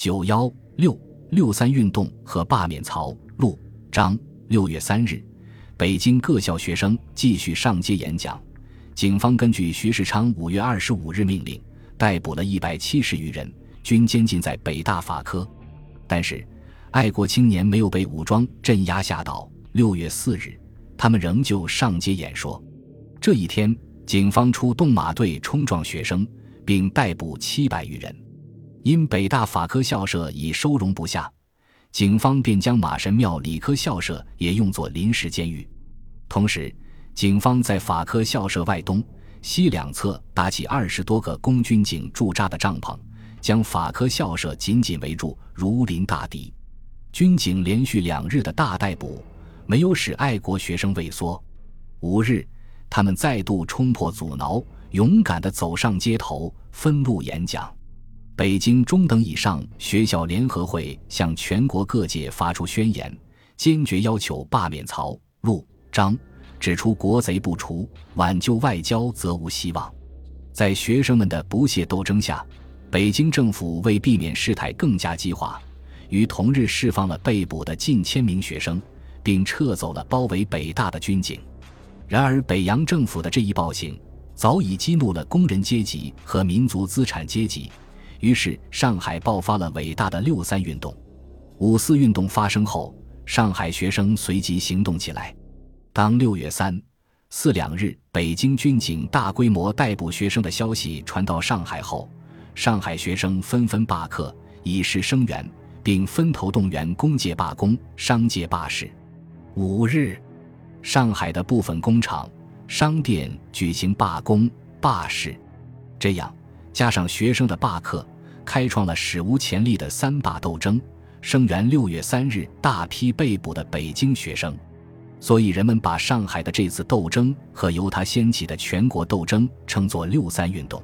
九幺六六三运动和罢免曹陆张。六月三日，北京各校学生继续上街演讲。警方根据徐世昌五月二十五日命令，逮捕了一百七十余人，均监禁在北大法科。但是，爱国青年没有被武装镇压吓倒。六月四日，他们仍旧上街演说。这一天，警方出动马队冲撞学生，并逮捕七百余人。因北大法科校舍已收容不下，警方便将马神庙理科校舍也用作临时监狱。同时，警方在法科校舍外东西两侧搭起二十多个供军警驻扎的帐篷，将法科校舍紧紧围住，如临大敌。军警连续两日的大逮捕，没有使爱国学生畏缩。五日，他们再度冲破阻挠，勇敢地走上街头，分路演讲。北京中等以上学校联合会向全国各界发出宣言，坚决要求罢免曹、陆、张，指出国贼不除，挽救外交则无希望。在学生们的不懈斗争下，北京政府为避免事态更加激化，于同日释放了被捕的近千名学生，并撤走了包围北大的军警。然而，北洋政府的这一暴行早已激怒了工人阶级和民族资产阶级。于是，上海爆发了伟大的六三运动。五四运动发生后，上海学生随即行动起来。当六月三、四两日北京军警大规模逮捕学生的消息传到上海后，上海学生纷纷罢课，以示声援，并分头动员工界罢工、商界罢市。五日，上海的部分工厂、商店举行罢工、罢市，这样。加上学生的罢课，开创了史无前例的三罢斗争，声援六月三日大批被捕的北京学生。所以，人们把上海的这次斗争和由它掀起的全国斗争称作“六三运动”。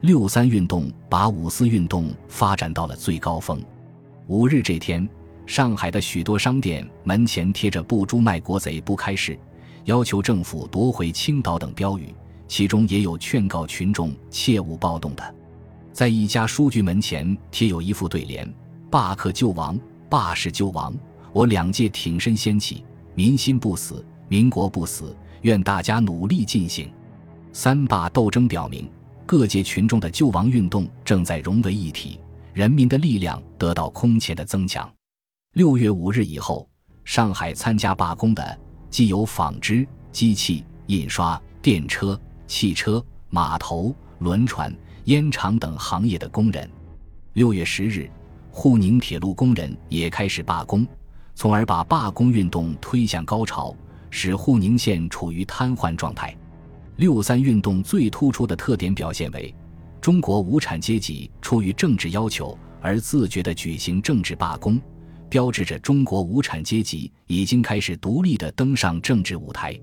六三运动把五四运动发展到了最高峰。五日这天，上海的许多商店门前贴着“不诛卖国贼不开市”，要求政府夺回青岛等标语。其中也有劝告群众切勿暴动的，在一家书局门前贴有一副对联：“罢课救亡，罢市救亡。我两届挺身掀起，民心不死，民国不死。愿大家努力进行。”三罢斗争表明，各界群众的救亡运动正在融为一体，人民的力量得到空前的增强。六月五日以后，上海参加罢工的既有纺织、机器、印刷、电车。汽车、码头、轮船、烟厂等行业的工人，六月十日，沪宁铁路工人也开始罢工，从而把罢工运动推向高潮，使沪宁线处于瘫痪状态。六三运动最突出的特点表现为，中国无产阶级出于政治要求而自觉地举行政治罢工，标志着中国无产阶级已经开始独立地登上政治舞台。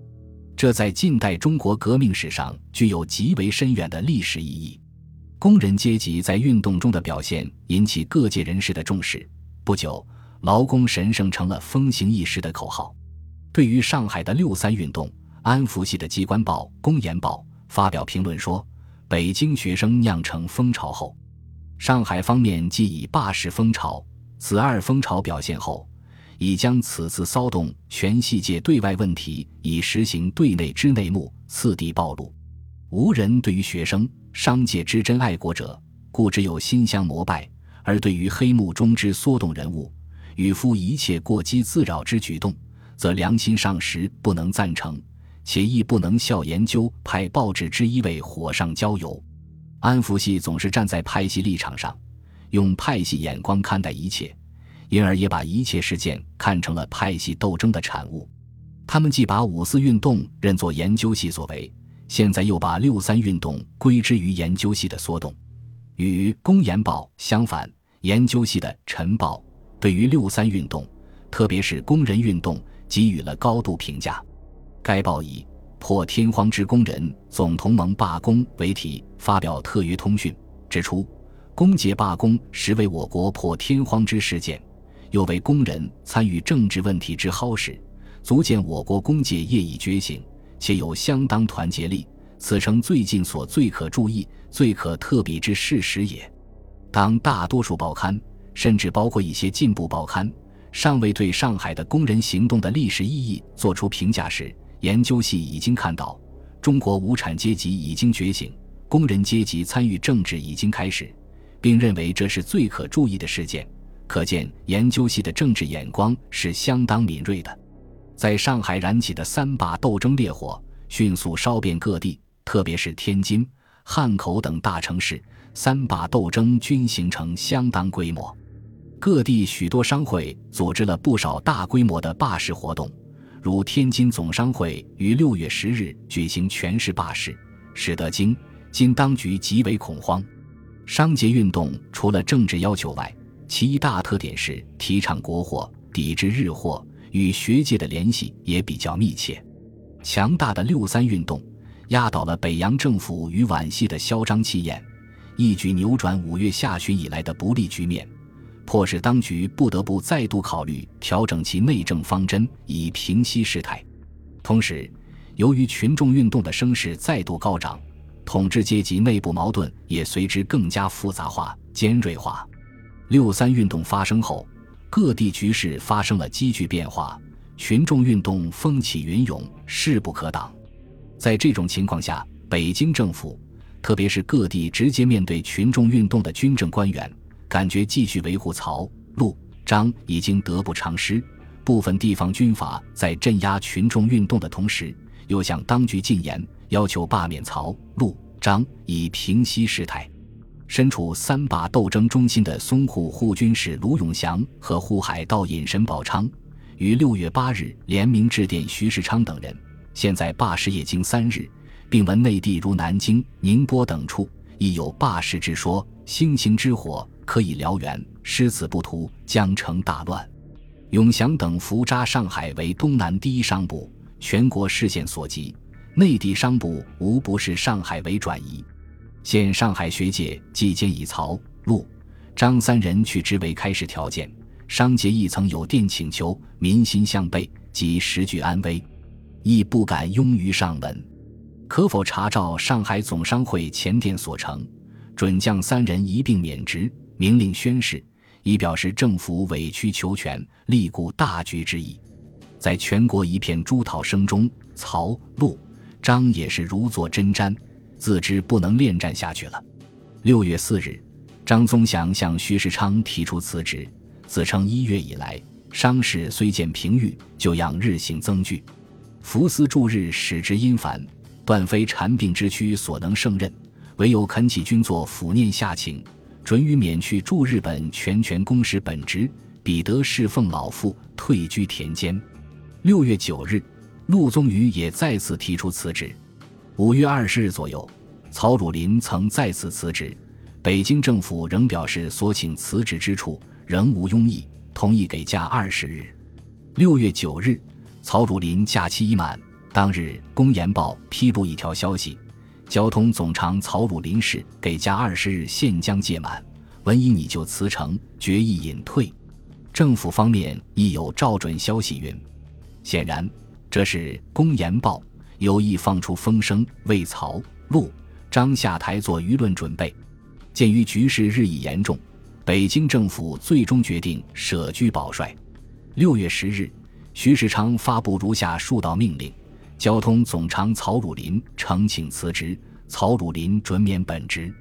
这在近代中国革命史上具有极为深远的历史意义。工人阶级在运动中的表现引起各界人士的重视。不久，“劳工神圣”成了风行一时的口号。对于上海的六三运动，安福系的机关报《公研报》发表评论说：“北京学生酿成风潮后，上海方面既以罢市风潮，此二风潮表现后。”已将此次骚动全系界对外问题，已实行对内之内幕，次第暴露。无人对于学生、商界之真爱国者，故只有心相膜拜；而对于黑幕中之缩动人物，与夫一切过激自扰之举动，则良心上实不能赞成，且亦不能效研究派报纸之一为火上浇油。安福系总是站在派系立场上，用派系眼光看待一切。因而也把一切事件看成了派系斗争的产物。他们既把五四运动认作研究系所为，现在又把六三运动归之于研究系的缩动。与《公研报》相反，研究系的《晨报》对于六三运动，特别是工人运动，给予了高度评价。该报以“破天荒之工人总同盟罢工”为题，发表特约通讯，指出工界罢工实为我国破天荒之事件。又为工人参与政治问题之夯实，足见我国工界业已觉醒，且有相当团结力。此诚最近所最可注意、最可特比之事实也。当大多数报刊甚至包括一些进步报刊，尚未对上海的工人行动的历史意义作出评价时，研究系已经看到，中国无产阶级已经觉醒，工人阶级参与政治已经开始，并认为这是最可注意的事件。可见，研究系的政治眼光是相当敏锐的。在上海燃起的三罢斗争烈火迅速烧遍各地，特别是天津、汉口等大城市，三罢斗争均形成相当规模。各地许多商会组织了不少大规模的罢市活动，如天津总商会于六月十日举行全市罢市，使得京津当局极为恐慌。商界运动除了政治要求外，其一大特点是提倡国货，抵制日货，与学界的联系也比较密切。强大的六三运动压倒了北洋政府与皖系的嚣张气焰，一举扭转五月下旬以来的不利局面。迫使当局不得不再度考虑调整其内政方针，以平息事态。同时，由于群众运动的声势再度高涨，统治阶级内部矛盾也随之更加复杂化、尖锐化。六三运动发生后，各地局势发生了急剧变化，群众运动风起云涌，势不可挡。在这种情况下，北京政府，特别是各地直接面对群众运动的军政官员。感觉继续维护曹、陆、张已经得不偿失，部分地方军阀在镇压群众运动的同时，又向当局进言，要求罢免曹、陆、张，以平息事态。身处三罢斗争中心的淞沪护军使卢永祥和沪海盗尹沈宝昌，于六月八日联名致电徐世昌等人，现在罢市已经三日，并闻内地如南京、宁波等处亦有罢市之说，星星之火。可以燎原，失此不图，将成大乱。永祥等伏扎上海为东南第一商埠，全国视线所及，内地商埠无不是上海为转移。现上海学界既兼以曹、陆、张三人去之为开始条件，商界亦曾有电请求，民心向背，及时局安危，亦不敢庸于上文。可否查照上海总商会前电所成，准将三人一并免职？明令宣誓，以表示政府委曲求全、力顾大局之意。在全国一片诛讨声中，曹、陆、张也是如坐针毡，自知不能恋战下去了。六月四日，张宗祥向徐世昌提出辞职，自称一月以来伤势虽见平愈，就养日行增剧，服思驻日使之阴烦，断非缠病之躯所能胜任，唯有恳请君作抚念下情。准予免去驻日本全权公使本职，彼得侍奉老父，退居田间。六月九日，陆宗舆也再次提出辞职。五月二十日左右，曹汝霖曾再次辞职，北京政府仍表示所请辞职之处仍无庸议，同意给假二十日。六月九日，曹汝霖假期已满，当日《公研报》披露一条消息。交通总长曹汝霖氏给假二十日现将届满，文以拟就辞呈，决议隐退。政府方面亦有照准消息云，显然这是《公研报》有意放出风声，为曹、陆、张下台做舆论准备。鉴于局势日益严重，北京政府最终决定舍居保帅。六月十日，徐世昌发布如下数道命令。交通总长曹汝霖呈请辞职，曹汝霖准免本职。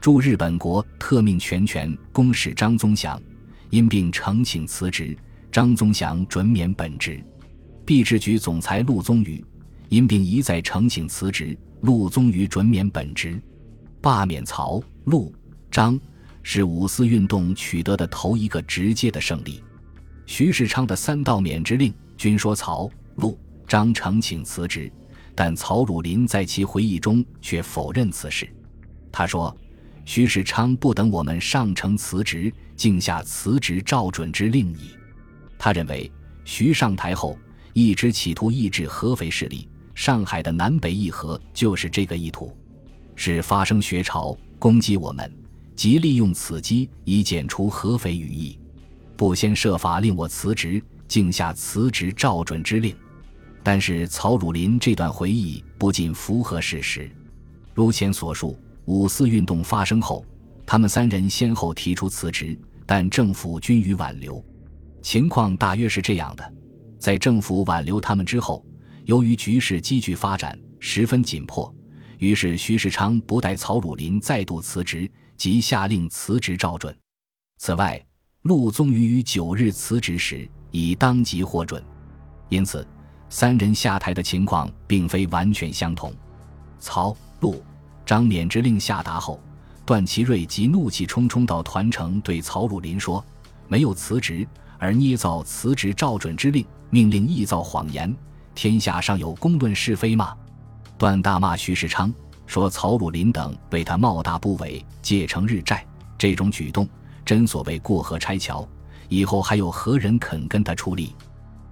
驻日本国特命全权公使张宗祥因病呈请辞职，张宗祥准免本职。币制局总裁陆宗舆因病一再呈请辞职，陆宗舆准免本职。罢免曹、陆、张是五四运动取得的头一个直接的胜利。徐世昌的三道免职令均说曹、陆。张呈请辞职，但曹汝霖在其回忆中却否认此事。他说：“徐世昌不等我们上呈辞职，竟下辞职照准之令矣。”他认为徐上台后一直企图抑制合肥势力，上海的南北议和就是这个意图，是发生学潮攻击我们，即利用此机以剪除合肥羽翼，不先设法令我辞职，竟下辞职照准之令。但是曹汝霖这段回忆不仅符合事实。如前所述，五四运动发生后，他们三人先后提出辞职，但政府均予挽留。情况大约是这样的：在政府挽留他们之后，由于局势急剧发展，十分紧迫，于是徐世昌不待曹汝霖再度辞职，即下令辞职照准。此外，陆宗舆于九日辞职时已当即获准。因此，三人下台的情况并非完全相同。曹、陆、张免职令下达后，段祺瑞即怒气冲冲到团城，对曹汝霖说：“没有辞职，而捏造辞职照准之令，命令臆造谎言，天下尚有公论是非吗？”段大骂徐世昌，说曹汝霖等为他冒大不韪，借城日债，这种举动真所谓过河拆桥，以后还有何人肯跟他出力？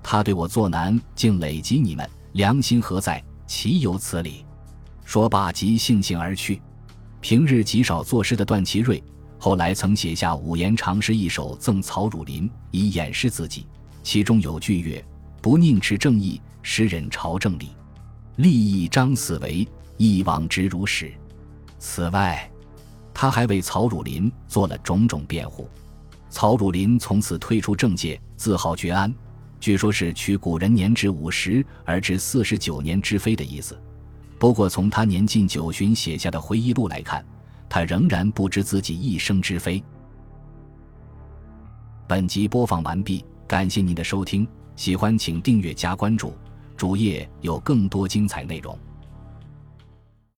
他对我作难，竟累及你们，良心何在？岂有此理！说罢，即悻悻而去。平日极少作诗的段祺瑞，后来曾写下五言长诗一首赠曹汝霖，以掩饰自己。其中有句曰：“不宁持正义，实忍朝政理。利益张死为，一往直如史。”此外，他还为曹汝霖做了种种辩护。曹汝霖从此退出政界，自号觉安。据说是取古人年至五十而至四十九年之非的意思。不过从他年近九旬写下的回忆录来看，他仍然不知自己一生之非。本集播放完毕，感谢您的收听，喜欢请订阅加关注，主页有更多精彩内容。